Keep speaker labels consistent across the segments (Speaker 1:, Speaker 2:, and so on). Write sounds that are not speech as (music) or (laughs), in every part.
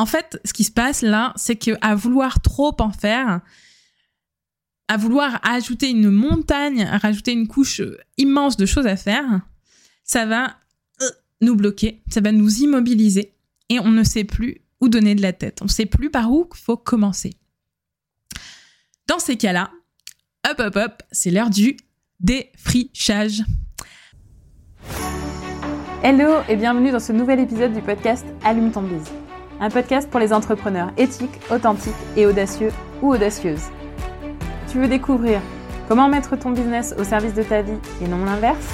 Speaker 1: En fait, ce qui se passe là, c'est que à vouloir trop en faire, à vouloir ajouter une montagne, à rajouter une couche immense de choses à faire, ça va euh, nous bloquer, ça va nous immobiliser et on ne sait plus où donner de la tête. On ne sait plus par où il faut commencer. Dans ces cas-là, hop hop hop, c'est l'heure du défrichage.
Speaker 2: Hello et bienvenue dans ce nouvel épisode du podcast Allume ton bise. Un podcast pour les entrepreneurs éthiques, authentiques et audacieux ou audacieuses. Tu veux découvrir comment mettre ton business au service de ta vie et non l'inverse?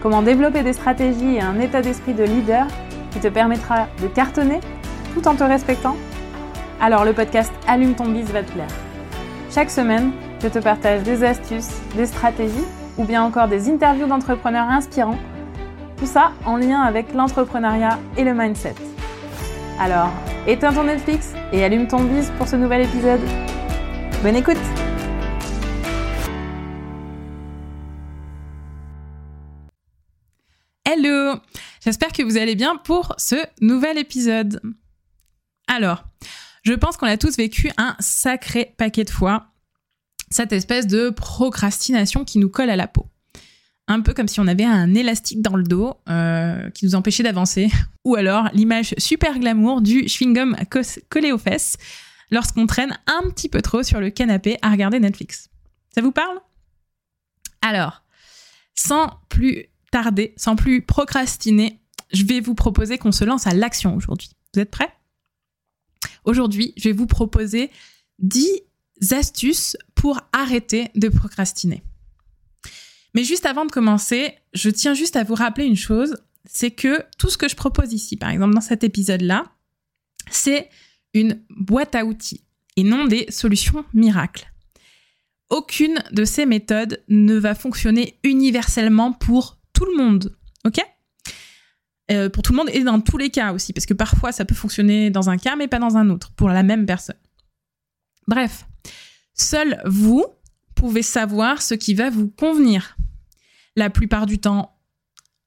Speaker 2: Comment développer des stratégies et un état d'esprit de leader qui te permettra de cartonner tout en te respectant? Alors le podcast Allume ton bise va te plaire. Chaque semaine, je te partage des astuces, des stratégies ou bien encore des interviews d'entrepreneurs inspirants. Tout ça en lien avec l'entrepreneuriat et le mindset. Alors, éteins ton Netflix et allume ton bise pour ce nouvel épisode. Bonne écoute
Speaker 1: Hello J'espère que vous allez bien pour ce nouvel épisode. Alors, je pense qu'on a tous vécu un sacré paquet de fois cette espèce de procrastination qui nous colle à la peau un peu comme si on avait un élastique dans le dos euh, qui nous empêchait d'avancer, (laughs) ou alors l'image super glamour du chewing-gum collé aux fesses lorsqu'on traîne un petit peu trop sur le canapé à regarder Netflix. Ça vous parle? Alors, sans plus tarder, sans plus procrastiner, je vais vous proposer qu'on se lance à l'action aujourd'hui. Vous êtes prêts? Aujourd'hui, je vais vous proposer 10 astuces pour arrêter de procrastiner. Mais juste avant de commencer, je tiens juste à vous rappeler une chose, c'est que tout ce que je propose ici, par exemple dans cet épisode-là, c'est une boîte à outils et non des solutions miracles. Aucune de ces méthodes ne va fonctionner universellement pour tout le monde, ok? Euh, Pour tout le monde et dans tous les cas aussi, parce que parfois ça peut fonctionner dans un cas mais pas dans un autre, pour la même personne. Bref, seul vous pouvez savoir ce qui va vous convenir la plupart du temps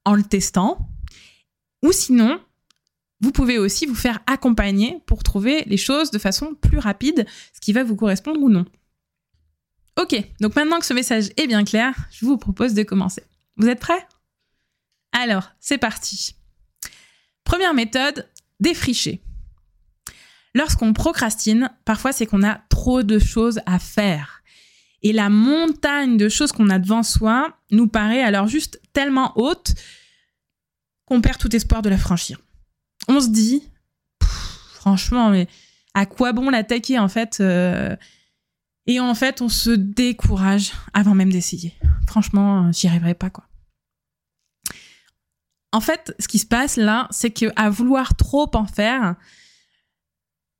Speaker 1: en le testant. Ou sinon, vous pouvez aussi vous faire accompagner pour trouver les choses de façon plus rapide, ce qui va vous correspondre ou non. Ok, donc maintenant que ce message est bien clair, je vous propose de commencer. Vous êtes prêts? Alors, c'est parti. Première méthode, défricher. Lorsqu'on procrastine, parfois c'est qu'on a trop de choses à faire. Et la montagne de choses qu'on a devant soi nous paraît alors juste tellement haute qu'on perd tout espoir de la franchir. On se dit, franchement, mais à quoi bon l'attaquer en fait euh, Et en fait, on se décourage avant même d'essayer. Franchement, j'y arriverai pas quoi. En fait, ce qui se passe là, c'est que à vouloir trop en faire,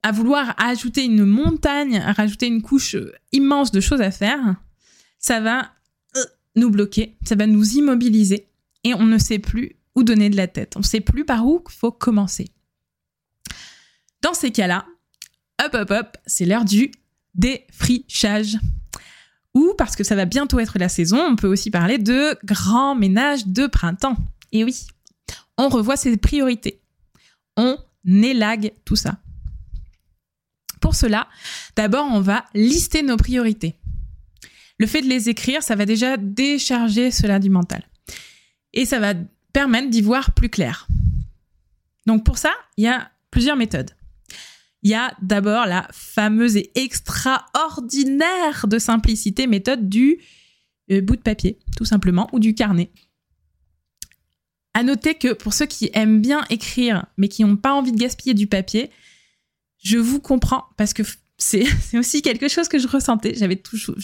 Speaker 1: à vouloir ajouter une montagne, à rajouter une couche immense de choses à faire, ça va euh, nous bloquer, ça va nous immobiliser et on ne sait plus où donner de la tête. On ne sait plus par où faut commencer. Dans ces cas-là, hop hop hop, c'est l'heure du défrichage. Ou parce que ça va bientôt être la saison, on peut aussi parler de grand ménage de printemps. Et oui, on revoit ses priorités. On élague tout ça. Pour cela, d'abord, on va lister nos priorités. Le fait de les écrire, ça va déjà décharger cela du mental. Et ça va permettre d'y voir plus clair. Donc pour ça, il y a plusieurs méthodes. Il y a d'abord la fameuse et extraordinaire de simplicité méthode du euh, bout de papier, tout simplement, ou du carnet. À noter que pour ceux qui aiment bien écrire, mais qui n'ont pas envie de gaspiller du papier, je vous comprends parce que (laughs) c'est aussi quelque chose que je ressentais. J'avais toujours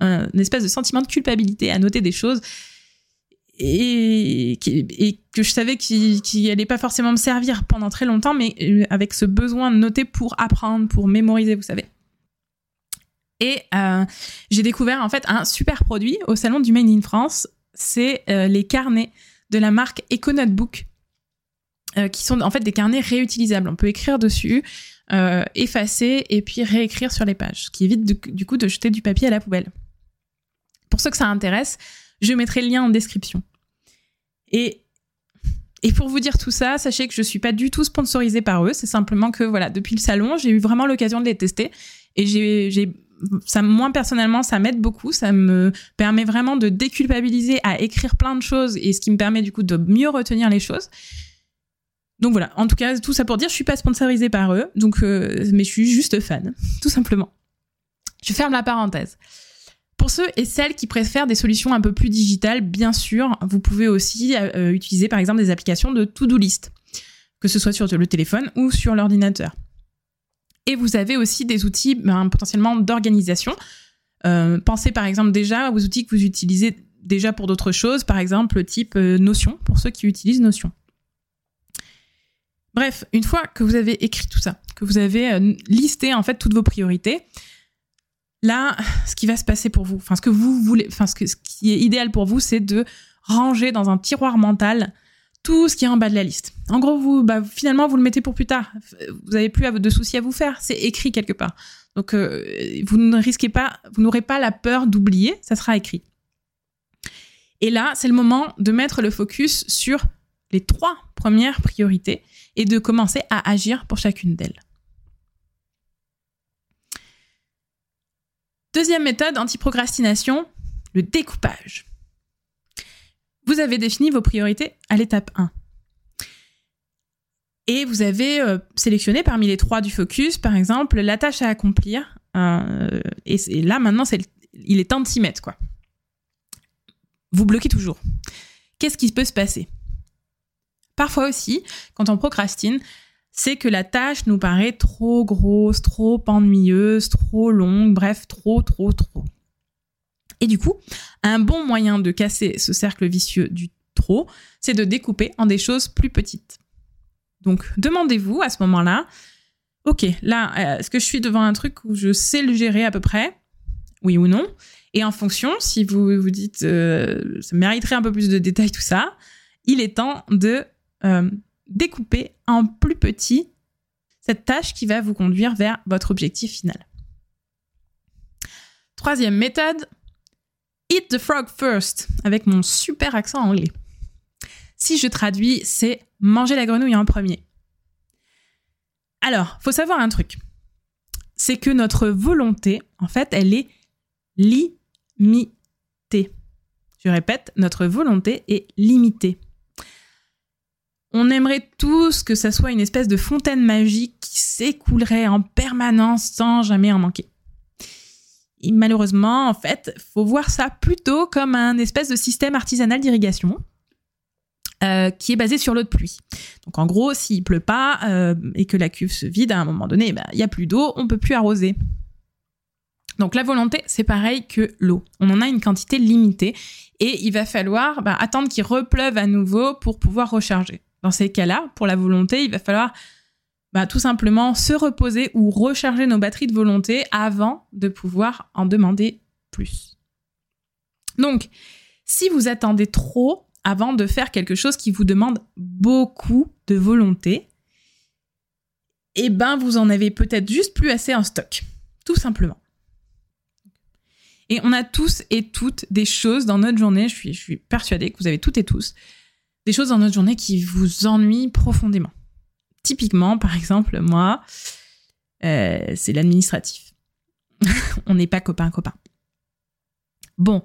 Speaker 1: un espèce de sentiment de culpabilité à noter des choses et, que je savais qu'il n'allait pas forcément me servir pendant très longtemps, mais euh, avec ce besoin de noter pour apprendre, pour mémoriser, vous savez. Et euh, j'ai découvert en fait un super produit au salon du Made in France. C'est euh, les carnets de la marque EcoNotebook euh, qui sont en fait des carnets réutilisables. On peut écrire dessus, euh, effacer et puis réécrire sur les pages, ce qui évite du coup de jeter du papier à la poubelle. Pour ceux que ça intéresse, je mettrai le lien en description. Et Et pour vous dire tout ça, sachez que je suis pas du tout sponsorisée par eux. C'est simplement que voilà, depuis le salon, j'ai eu vraiment l'occasion de les tester et j'ai ça, moi personnellement, ça m'aide beaucoup. Ça me permet vraiment de déculpabiliser à écrire plein de choses et ce qui me permet du coup de mieux retenir les choses. Donc voilà. En tout cas, tout ça pour dire, je suis pas sponsorisée par eux, donc euh, mais je suis juste fan, (laughs) tout simplement. Je ferme la parenthèse. Pour ceux et celles qui préfèrent des solutions un peu plus digitales, bien sûr, vous pouvez aussi euh, utiliser par exemple des applications de to-do list, que ce soit sur le téléphone ou sur l'ordinateur. Et vous avez aussi des outils ben, potentiellement d'organisation. Euh, pensez par exemple déjà aux outils que vous utilisez déjà pour d'autres choses, par exemple type Notion, pour ceux qui utilisent Notion. Bref, une fois que vous avez écrit tout ça, que vous avez listé en fait toutes vos priorités, Là, ce qui va se passer pour vous, enfin ce que vous voulez, enfin ce, qui est idéal pour vous, c'est de ranger dans un tiroir mental tout ce qui est en bas de la liste. En gros, vous, bah, finalement, vous le mettez pour plus tard. Vous n'avez plus de soucis à vous faire. C'est écrit quelque part. Donc, euh, vous ne risquez pas, vous n'aurez pas la peur d'oublier. Ça sera écrit. Et là, c'est le moment de mettre le focus sur les trois premières priorités et de commencer à agir pour chacune d'elles. Deuxième méthode anti-procrastination, le découpage. Vous avez défini vos priorités à l'étape 1. Et vous avez euh, sélectionné parmi les trois du focus, par exemple, la tâche à accomplir. Euh, et, là, maintenant, il est temps de s'y mettre, quoi. Vous bloquez toujours. Qu'est-ce qui peut se passer? Parfois aussi, quand on procrastine, c'est que la tâche nous paraît trop grosse, trop ennuyeuse, trop longue, bref, trop, trop, trop. Et du coup, un bon moyen de casser ce cercle vicieux du trop, c'est de découper en des choses plus petites. Donc, demandez-vous à ce moment-là, ok, là, euh, est-ce que je suis devant un truc où je sais le gérer à peu près? Oui ou non? Et en fonction, si vous vous dites, euh, ça mériterait un peu plus de détails, tout ça, il est temps de euh, découper en plus petit cette tâche qui va vous conduire vers votre objectif final. Troisième méthode, eat the frog first, avec mon super accent anglais. Si je traduis, c'est manger la grenouille en premier. Alors, faut savoir un truc. C'est que notre volonté, en fait, elle est limitée. Je répète, notre volonté est limitée. On aimerait tous que ça soit une espèce de fontaine magique qui s'écoulerait en permanence sans jamais en manquer. Et malheureusement, en fait, faut voir ça plutôt comme un espèce de système artisanal d'irrigation euh, qui est basé sur l'eau de pluie. Donc en gros, s'il pleut pas euh, et que la cuve se vide à un moment donné, bah, il y a plus d'eau, on peut plus arroser. Donc la volonté, c'est pareil que l'eau. On en a une quantité limitée et il va falloir bah, attendre qu'il repleuve à nouveau pour pouvoir recharger. Dans ces cas-là, pour la volonté, il va falloir bah, tout simplement se reposer ou recharger nos batteries de volonté avant de pouvoir en demander plus. Donc, si vous attendez trop avant de faire quelque chose qui vous demande beaucoup de volonté, eh ben vous en avez peut-être juste plus assez en stock, tout simplement. Et on a tous et toutes des choses dans notre journée, je suis, je suis persuadée que vous avez toutes et tous, des choses dans notre journée qui vous ennuient profondément. Typiquement, par exemple, moi, euh, c'est l'administratif. (laughs) On n'est pas copain-copain. Bon,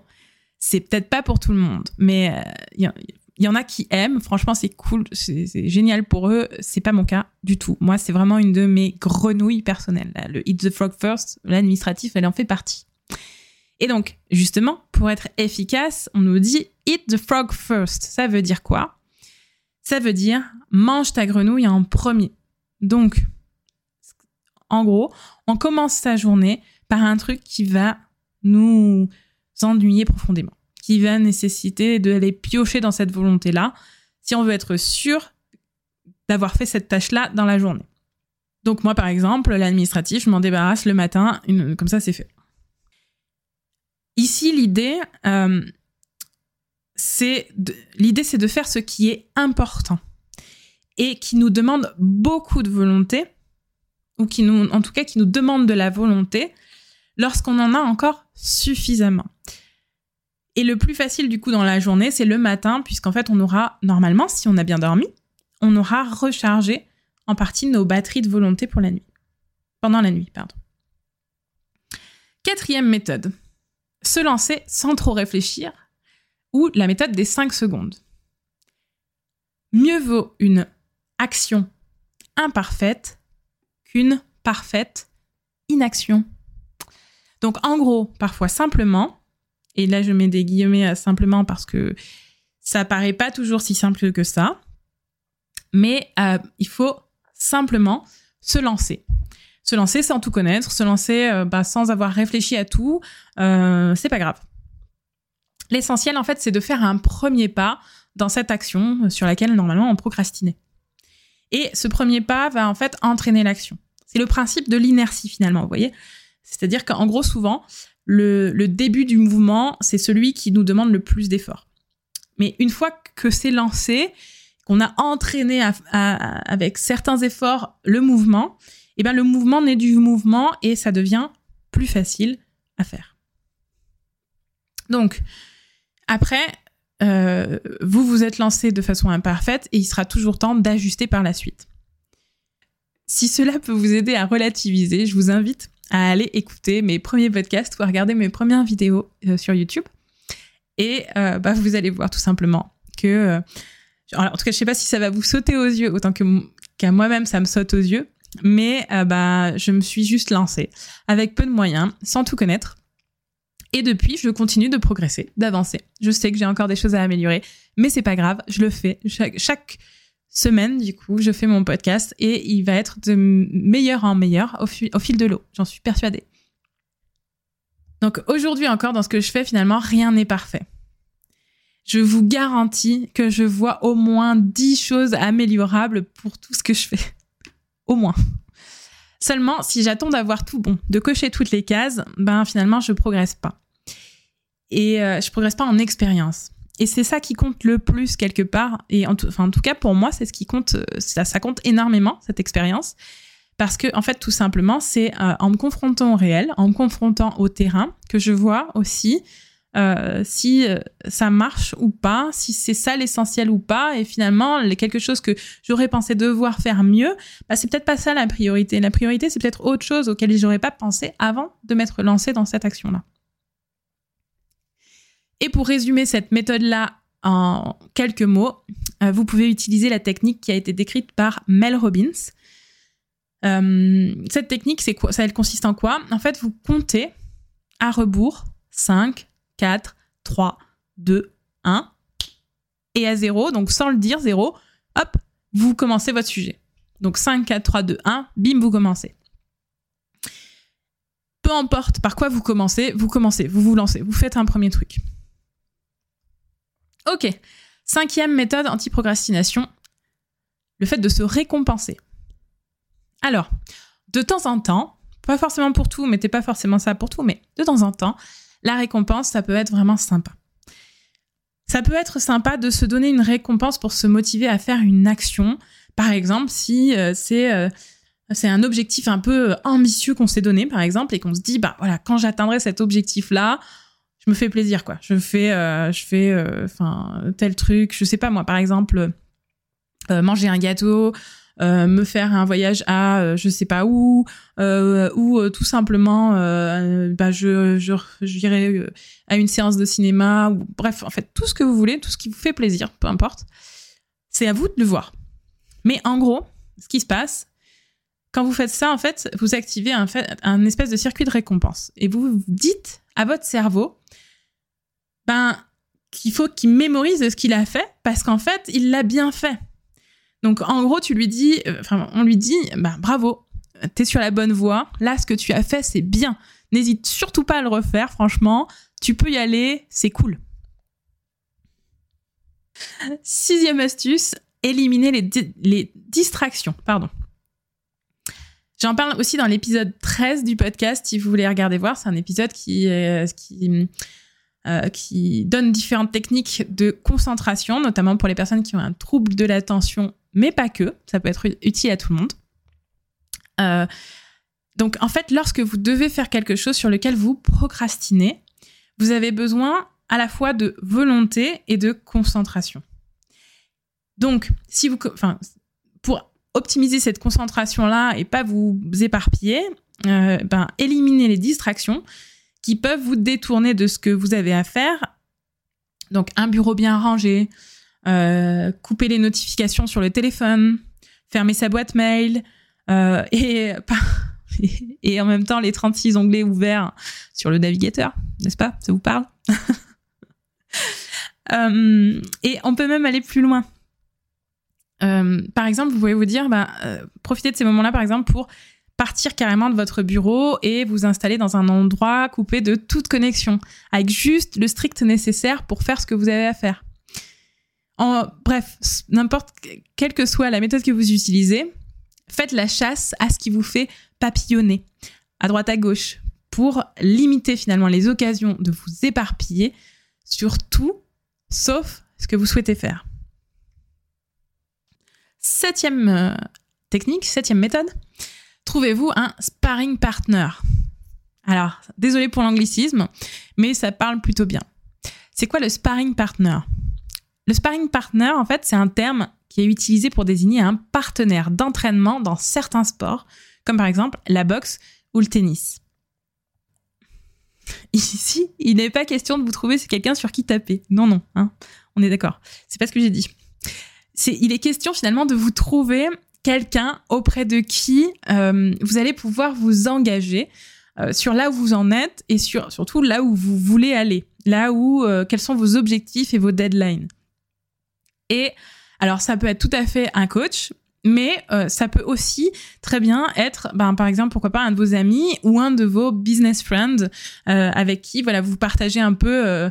Speaker 1: c'est peut-être pas pour tout le monde, mais il euh, y, en a qui aiment. Franchement, c'est cool, c'est génial pour eux. C'est pas mon cas du tout. Moi, c'est vraiment une de mes grenouilles personnelles. Le Eat the Frog First, l'administratif, elle en fait partie. Et donc, justement, pour être efficace, on nous dit eat the frog first. Ça veut dire quoi? Ça veut dire mange ta grenouille en premier. Donc, en gros, on commence sa journée par un truc qui va nous ennuyer profondément, qui va nécessiter d'aller piocher dans cette volonté-là, si on veut être sûr d'avoir fait cette tâche-là dans la journée. Donc moi, par exemple, l'administratif, je m'en débarrasse le matin, comme ça c'est fait. Ici, l'idée, euh, c'est l'idée, c'est de faire ce qui est important et qui nous demande beaucoup de volonté, ou qui nous, en tout cas, qui nous demande de la volonté lorsqu'on en a encore suffisamment. Et le plus facile du coup dans la journée, c'est le matin, puisqu'en fait, on aura normalement, si on a bien dormi, on aura rechargé en partie nos batteries de volonté pour la nuit. Pendant la nuit, pardon. Quatrième méthode, se lancer sans trop réfléchir, ou la méthode des 5 secondes. Mieux vaut une action imparfaite qu'une parfaite inaction. Donc en gros, parfois simplement, et là je mets des guillemets à simplement parce que ça paraît pas toujours si simple que ça, mais euh, il faut simplement se lancer. Se lancer sans tout connaître, se lancer euh, bah, sans avoir réfléchi à tout, euh, c'est pas grave. L'essentiel en fait, c'est de faire un premier pas dans cette action sur laquelle normalement on procrastinait. Et ce premier pas va en fait entraîner l'action. C'est le principe de l'inertie finalement, vous voyez C'est-à-dire qu'en gros, souvent, le, début du mouvement, c'est celui qui nous demande le plus d'efforts. Mais une fois que c'est lancé, qu'on a entraîné avec certains efforts le mouvement, eh ben le mouvement naît du mouvement et ça devient plus facile à faire. Donc, après, euh, vous vous êtes lancé de façon imparfaite et il sera toujours temps d'ajuster par la suite. Si cela peut vous aider à relativiser, je vous invite à aller écouter mes premiers podcasts ou à regarder mes premières vidéos euh, sur YouTube. Et euh, bah, vous allez voir tout simplement que... en tout cas, je sais pas si ça va vous sauter aux yeux autant qu'à moi-même ça me saute aux yeux, mais bah, je me suis juste lancée avec peu de moyens, sans tout connaître. Et depuis, je continue de progresser, d'avancer. Je sais que j'ai encore des choses à améliorer, mais c'est pas grave, je le fais. Chaque, semaine, du coup, je fais mon podcast et il va être de meilleur en meilleur au, au fil de l'eau. J'en suis persuadée. Donc aujourd'hui encore, dans ce que je fais, finalement, rien n'est parfait. Je vous garantis que je vois au moins 10 choses améliorables pour tout ce que je fais. (laughs) Au moins. Seulement, si j'attends d'avoir tout bon, de cocher toutes les cases, ben finalement, je progresse pas et euh, je progresse pas en expérience. Et c'est ça qui compte le plus quelque part. Et en tout, enfin, en tout cas, pour moi, c'est ce qui compte. Euh, ça, compte énormément cette expérience, parce que en fait, tout simplement, c'est euh, en me confrontant au réel, en me confrontant au terrain, que je vois aussi si ça marche ou pas, si c'est ça l'essentiel ou pas. Et finalement, quelque chose que j'aurais pensé devoir faire mieux, bah, c'est peut-être pas ça la priorité. La priorité, c'est peut-être autre chose auquel j'aurais pas pensé avant de m'être lancé dans cette action-là. Et pour résumer cette méthode-là en quelques mots, euh, vous pouvez utiliser la technique qui a été décrite par Mel Robbins. Euh, cette technique, Ça, elle consiste en quoi? En fait, vous comptez à rebours 5, 4, 3, 2, 1 et à 0, donc sans le dire, 0, hop, vous commencez votre sujet. Donc 5, 4, 3, 2, 1, bim, vous commencez. Peu importe par quoi vous commencez, vous commencez, vous vous lancez, vous faites un premier truc. Ok. Cinquième méthode anti-procrastination, le fait de se récompenser. Alors, de temps en temps, pas forcément pour tout, mettez pas forcément ça pour tout, mais de temps en temps, la récompense, ça peut être vraiment sympa. Ça peut être sympa de se donner une récompense pour se motiver à faire une action. Par exemple, si euh, c'est euh, c'est un objectif un peu ambitieux qu'on s'est donné, par exemple, et qu'on se dit, bah voilà, quand j'atteindrai cet objectif-là, je me fais plaisir quoi. Je fais euh, euh, tel truc, je sais pas moi par exemple euh, manger un gâteau, me faire un voyage à je sais pas où ou tout simplement bah je je j'irai à une séance de cinéma ou bref en fait tout ce que vous voulez, tout ce qui vous fait plaisir, peu importe. C'est à vous de le voir. Mais en gros, ce qui se passe quand vous faites ça, en fait, vous activez un, fait, espèce de circuit de récompense. Et vous dites à votre cerveau, ben, qu'il faut qu'il mémorise ce qu'il a fait parce qu'en fait, il l'a bien fait. Donc, en gros, tu lui dis, euh, enfin, on lui dit, ben, bravo, t'es sur la bonne voie. Là, ce que tu as fait, c'est bien. N'hésite surtout pas à le refaire, franchement. Tu peux y aller, c'est cool. Sixième astuce, éliminer les, les distractions. Pardon. J'en parle aussi dans l'épisode 13 du podcast, si vous voulez regarder voir. C'est un épisode qui, qui euh, qui donne différentes techniques de concentration, notamment pour les personnes qui ont un trouble de l'attention, mais pas que. Ça peut être utile à tout le monde. Euh, donc, en fait, lorsque vous devez faire quelque chose sur lequel vous procrastinez, vous avez besoin à la fois de volonté et de concentration. Donc, si vous, enfin, pour optimiser cette concentration-là et pas vous éparpiller, euh, ben, éliminez les distractions qui peuvent vous détourner de ce que vous avez à faire. Donc, un bureau bien rangé, euh, couper les notifications sur le téléphone, fermer sa boîte mail, euh, et, (laughs) en même temps les 36 onglets ouverts sur le navigateur, n'est-ce pas? Ça vous parle? (laughs) Euh, Et on peut même aller plus loin. Par exemple, vous pouvez vous dire, bah, profitez de ces moments-là, par exemple, pour partir carrément de votre bureau et vous installer dans un endroit coupé de toute connexion, avec juste le strict nécessaire pour faire ce que vous avez à faire. Bref, n'importe quelle que soit la méthode que vous utilisez, faites la chasse à ce qui vous fait papillonner à droite à gauche pour limiter finalement les occasions de vous éparpiller sur tout sauf ce que vous souhaitez faire. Septième euh, technique, septième méthode, trouvez-vous un sparring partner? Alors, désolé pour l'anglicisme, mais ça parle plutôt bien. C'est quoi le sparring partner? Le sparring partner, en fait, c'est un terme qui est utilisé pour désigner un partenaire d'entraînement dans certains sports, comme par exemple la boxe ou le tennis. (laughs) Ici, il n'est pas question de vous trouver quelqu'un sur qui taper. Non, non, hein. on est d'accord. C'est pas ce que j'ai dit. Il est question finalement de vous trouver quelqu'un auprès de qui euh, vous allez pouvoir vous engager euh, sur là où vous en êtes et sur surtout là où vous voulez aller, là où euh, quels sont vos objectifs et vos deadlines. Et alors ça peut être tout à fait un coach, mais ça peut aussi très bien être, ben, par exemple, pourquoi pas un de vos amis ou un de vos business friends avec qui voilà vous partagez un peu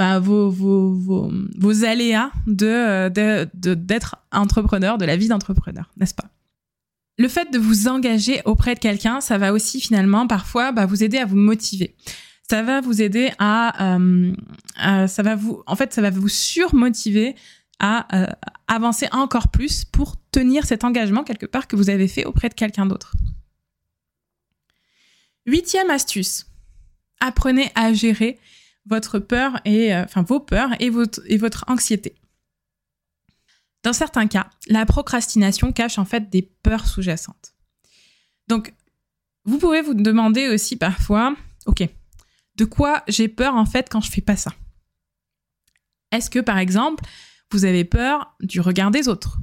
Speaker 1: euh, ben, vos, aléas de d'être entrepreneur, de la vie d'entrepreneur, n'est-ce pas? Le fait de vous engager auprès de quelqu'un, ça va aussi finalement parfois bah, vous aider à vous motiver. Ça va vous aider à, euh, ça va vous en fait ça va vous surmotiver à euh, avancer encore plus pour tenir cet engagement quelque part que vous avez fait auprès de quelqu'un d'autre. Huitième astuce, apprenez à gérer votre peur et euh, vos peurs et votre, et votre anxiété. Dans certains cas, la procrastination cache en fait des peurs sous-jacentes. Donc, vous pouvez vous demander aussi parfois, ok, de quoi j'ai peur en fait quand je fais pas ça? Est-ce que par exemple, vous avez peur du regard des autres?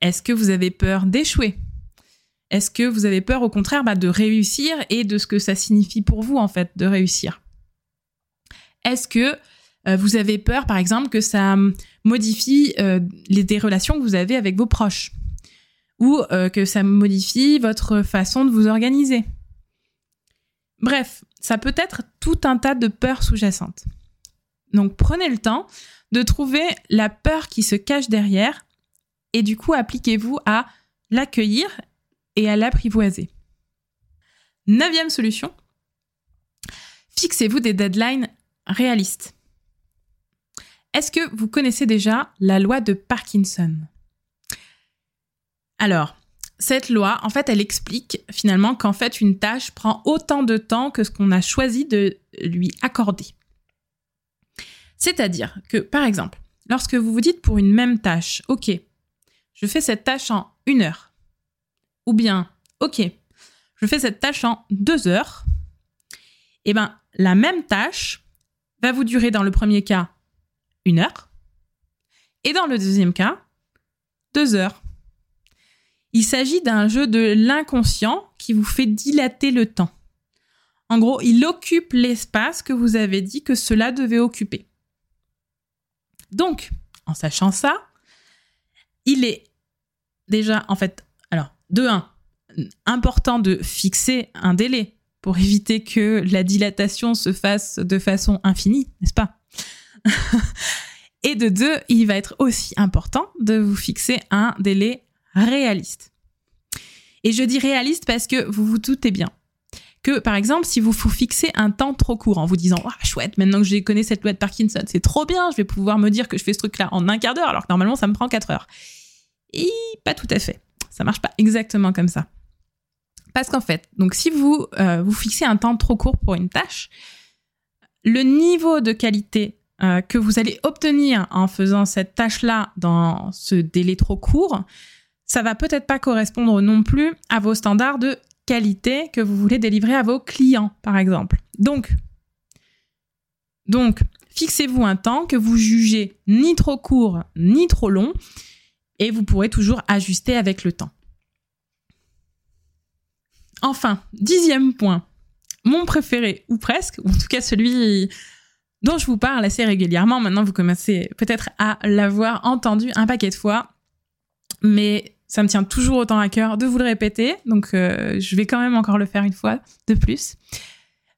Speaker 1: Est-ce que vous avez peur d'échouer? Est-ce que vous avez peur au contraire bah, de réussir et de ce que ça signifie pour vous en fait de réussir? Est-ce que euh, vous avez peur par exemple que ça modifie euh, les, des relations que vous avez avec vos proches? Ou euh, que ça modifie votre façon de vous organiser? Bref, ça peut être tout un tas de peurs sous-jacentes. Donc prenez le temps de trouver la peur qui se cache derrière et du coup appliquez-vous à l'accueillir et à l'apprivoiser. Neuvième solution, fixez-vous des deadlines réalistes. Est-ce que vous connaissez déjà la loi de Parkinson? Alors, cette loi, en fait, elle explique finalement qu'en fait, une tâche prend autant de temps que ce qu'on a choisi de lui accorder. C'est-à-dire que, par exemple, lorsque vous vous dites pour une même tâche, OK, je fais cette tâche en une heure, ou bien, OK, je fais cette tâche en deux heures, eh bien, la même tâche va vous durer dans le premier cas une heure, et dans le deuxième cas, deux heures. Il s'agit d'un jeu de l'inconscient qui vous fait dilater le temps. En gros, il occupe l'espace que vous avez dit que cela devait occuper. Donc, en sachant ça, il est déjà, en fait, alors, de un, important de fixer un délai pour éviter que la dilatation se fasse de façon infinie, n'est-ce pas? (laughs) Et de deux, il va être aussi important de vous fixer un délai réaliste. Et je dis réaliste parce que vous vous doutez bien que, par exemple, si vous vous fixez un temps trop court en vous disant ah chouette, maintenant que j'ai connais cette loi de Parkinson, c'est trop bien, je vais pouvoir me dire que je fais ce truc-là en un quart d'heure, alors que normalement ça me prend quatre heures. Et pas tout à fait. Ça marche pas exactement comme ça. Parce qu'en fait, donc si vous euh, vous fixez un temps trop court pour une tâche, le niveau de qualité euh, que vous allez obtenir en faisant cette tâche-là dans ce délai trop court, ça va peut-être pas correspondre non plus à vos standards de qualité que vous voulez délivrer à vos clients, par exemple. Donc, donc fixez-vous un temps que vous jugez ni trop court ni trop long et vous pourrez toujours ajuster avec le temps. Enfin, dixième point, mon préféré, ou presque, ou en tout cas celui dont je vous parle assez régulièrement. Maintenant, vous commencez peut-être à l'avoir entendu un paquet de fois, mais ça me tient toujours autant à cœur de vous le répéter, donc euh, je vais quand même encore le faire une fois de plus.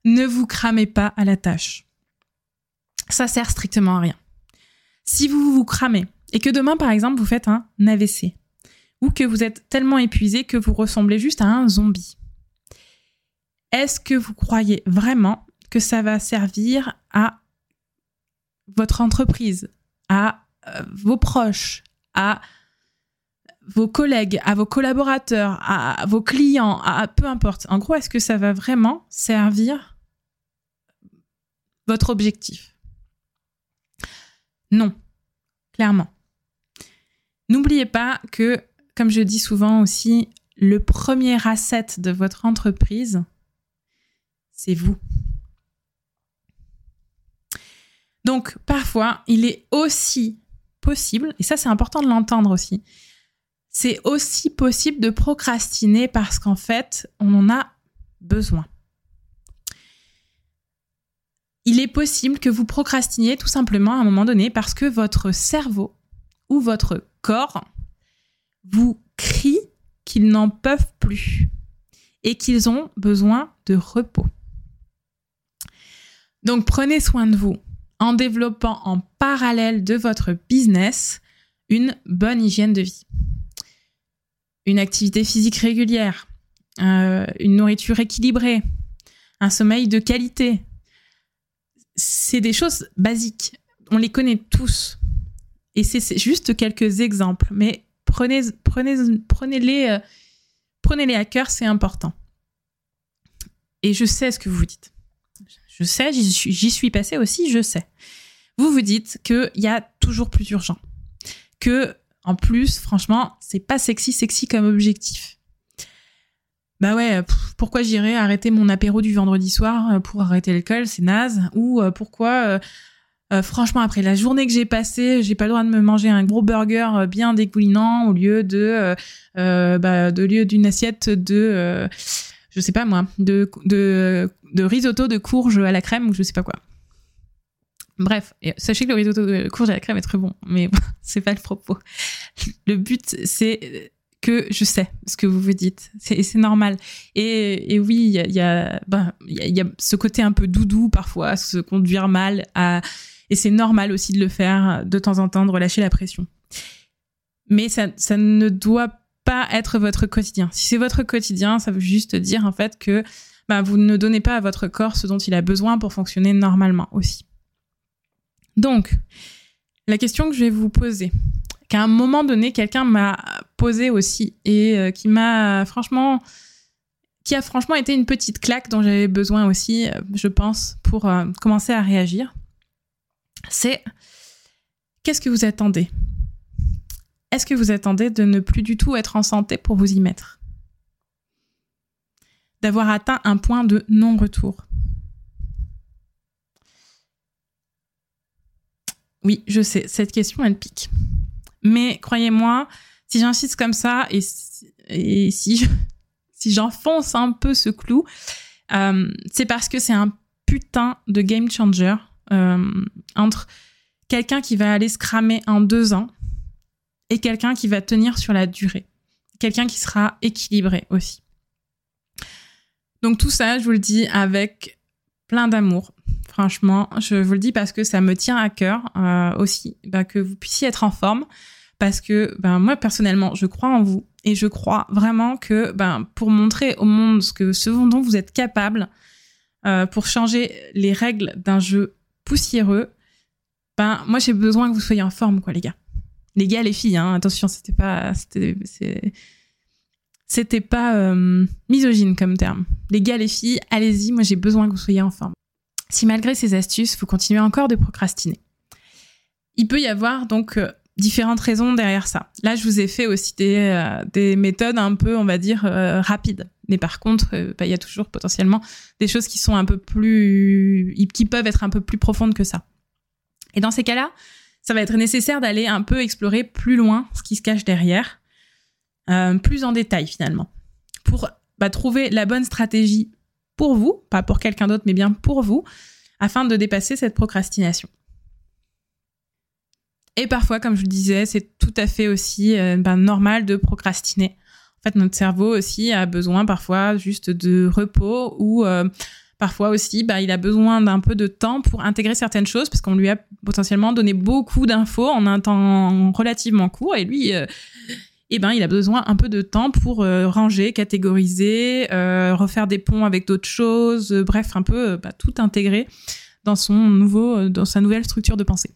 Speaker 1: Ne vous cramez pas à la tâche. Ça sert strictement à rien. Si vous vous cramez et que demain, par exemple, vous faites un AVC, ou que vous êtes tellement épuisé que vous ressemblez juste à un zombie, est-ce que vous croyez vraiment que ça va servir à votre entreprise, à euh, vos proches, à vos collègues, à vos collaborateurs, à vos clients, à peu importe? En gros, est-ce que ça va vraiment servir votre objectif? Non, clairement. N'oubliez pas que, comme je dis souvent aussi, le premier asset de votre entreprise, c'est vous. Donc, parfois, il est aussi possible, et ça c'est important de l'entendre aussi, c'est aussi possible de procrastiner parce qu'en fait, on en a besoin. Il est possible que vous procrastiniez tout simplement à un moment donné parce que votre cerveau ou votre corps vous crie qu'ils n'en peuvent plus et qu'ils ont besoin de repos. Donc prenez soin de vous en développant en parallèle de votre business une bonne hygiène de vie. Une activité physique régulière, euh, une nourriture équilibrée, un sommeil de qualité. C'est des choses basiques. On les connaît tous. Et c'est juste quelques exemples. Mais prenez, prenez, prenez-les, euh, prenez-les à cœur, c'est important. Et je sais ce que vous dites. Je sais, j'y suis, passé aussi, je sais. Vous vous dites qu'il y a toujours plus urgent. Que, en plus, franchement, c'est pas sexy, sexy comme objectif. Bah ouais, pourquoi j'irais arrêter mon apéro du vendredi soir euh, pour arrêter l'école, c'est naze. Ou euh, pourquoi, euh, franchement, après la journée que j'ai passée, j'ai pas le droit de me manger un gros burger bien dégoulinant au lieu de, bah, de lieu d'une assiette de je sais pas moi, de, de, de risotto de courge à la crème ou je sais pas quoi. Bref, sachez que le risotto de courge à la crème est très bon, mais (laughs) c'est pas le propos. Le but, c'est que je sais ce que vous vous dites, c'est normal. Et, et oui, il y a, ben, y, a ce côté un peu doudou parfois, se conduire mal, et c'est normal aussi de le faire de temps en temps, de relâcher la pression. Mais ça, ça ne doit pas être votre quotidien. Si c'est votre quotidien, ça veut juste dire en fait que bah, vous ne donnez pas à votre corps ce dont il a besoin pour fonctionner normalement aussi. Donc, la question que je vais vous poser, qu'à un moment donné, quelqu'un m'a posé aussi et euh, qui m'a franchement, qui a franchement été une petite claque dont j'avais besoin aussi, euh, je pense, pour euh, commencer à réagir, c'est qu'est-ce que vous attendez? Est-ce que vous attendez de ne plus du tout être en santé pour vous y mettre? D'avoir atteint un point de non-retour Oui, je sais, cette question, elle pique. Mais croyez-moi, si j'insiste comme ça et si, (laughs) j'enfonce un peu ce clou, euh, c'est parce que c'est un putain de game changer euh, entre quelqu'un qui va aller se cramer en deux ans et quelqu'un qui va tenir sur la durée. Quelqu'un qui sera équilibré aussi. Donc tout ça, je vous le dis avec plein d'amour. Franchement, je vous le dis parce que ça me tient à cœur euh, aussi bah, que vous puissiez être en forme. Parce que ben, moi, personnellement, je crois en vous. Et je crois vraiment que ben, pour montrer au monde ce, que, ce dont vous êtes capable, euh, pour changer les règles d'un jeu poussiéreux, ben, moi, j'ai besoin que vous soyez en forme, quoi, les gars les gars, les filles, hein, attention, c'était pas, c'était, pas euh, misogyne comme terme. Les gars, les filles, allez-y, moi j'ai besoin que vous soyez en forme. si malgré ces astuces, vous continuez encore de procrastiner. Il peut y avoir donc euh, différentes raisons derrière ça. Là, je vous ai fait aussi des, euh, des méthodes un peu, on va dire, rapides. Mais par contre, bah, il y a toujours potentiellement des choses qui sont un peu plus, qui peuvent être un peu plus profondes que ça. Et dans ces cas-là, ça va être nécessaire d'aller un peu explorer plus loin ce qui se cache derrière, plus en détail finalement, pour bah, trouver la bonne stratégie pour vous, pas pour quelqu'un d'autre, mais bien pour vous, afin de dépasser cette procrastination. Et parfois, comme je le disais, c'est tout à fait aussi euh, ben, normal de procrastiner. En fait, notre cerveau aussi a besoin parfois juste de repos ou euh, parfois aussi, bah, il a besoin d'un peu de temps pour intégrer certaines choses parce qu'on lui a potentiellement donné beaucoup d'infos en un temps relativement court et lui, euh, eh ben, il a besoin un peu de temps pour euh, ranger, catégoriser, euh, refaire des ponts avec d'autres choses, euh, bref, un peu bah, tout intégrer dans son nouveau, dans sa nouvelle structure de pensée.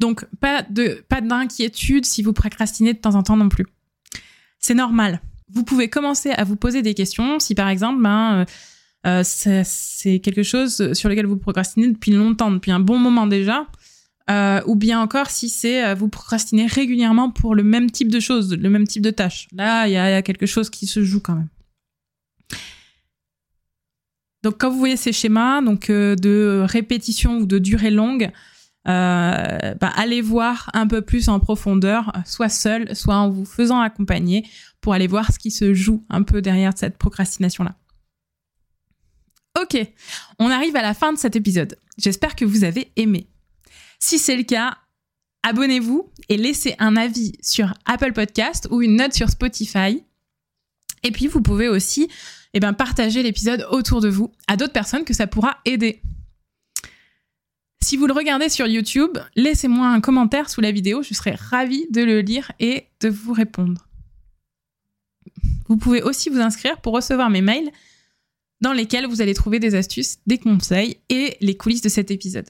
Speaker 1: Donc, pas de, pas d'inquiétude si vous procrastinez de temps en temps non plus. C'est normal. Vous pouvez commencer à vous poser des questions si par exemple, ben, c'est quelque chose sur lequel vous procrastinez depuis longtemps, depuis un bon moment déjà. Euh, ou bien encore si c'est euh, vous procrastinez régulièrement pour le même type de choses, le même type de tâches. Là, il y, a quelque chose qui se joue quand même. Donc, quand vous voyez ces schémas, donc euh, de répétition ou de durée longue, bah, allez voir un peu plus en profondeur, soit seul, soit en vous faisant accompagner, pour aller voir ce qui se joue un peu derrière cette procrastination-là. Ok, on arrive à la fin de cet épisode. J'espère que vous avez aimé. Si c'est le cas, abonnez-vous et laissez un avis sur Apple Podcast ou une note sur Spotify. Et puis, vous pouvez aussi eh ben, partager l'épisode autour de vous à d'autres personnes que ça pourra aider. Si vous le regardez sur YouTube, laissez-moi un commentaire sous la vidéo, je serai ravie de le lire et de vous répondre. Vous pouvez aussi vous inscrire pour recevoir mes mails dans lesquels vous allez trouver des astuces, des conseils et les coulisses de cet épisode.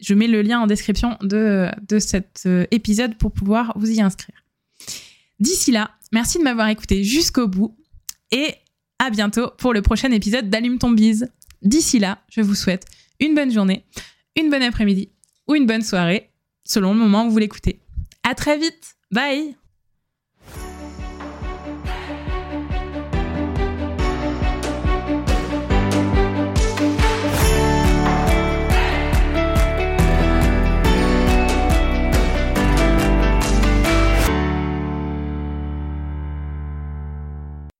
Speaker 1: Je mets le lien en description de, cet euh, épisode pour pouvoir vous y inscrire. D'ici là, merci de m'avoir écouté jusqu'au bout et à bientôt pour le prochain épisode d'Allume ton bise. D'ici là, je vous souhaite une bonne journée, une bonne après-midi ou une bonne soirée selon le moment où vous l'écoutez. À très vite. Bye.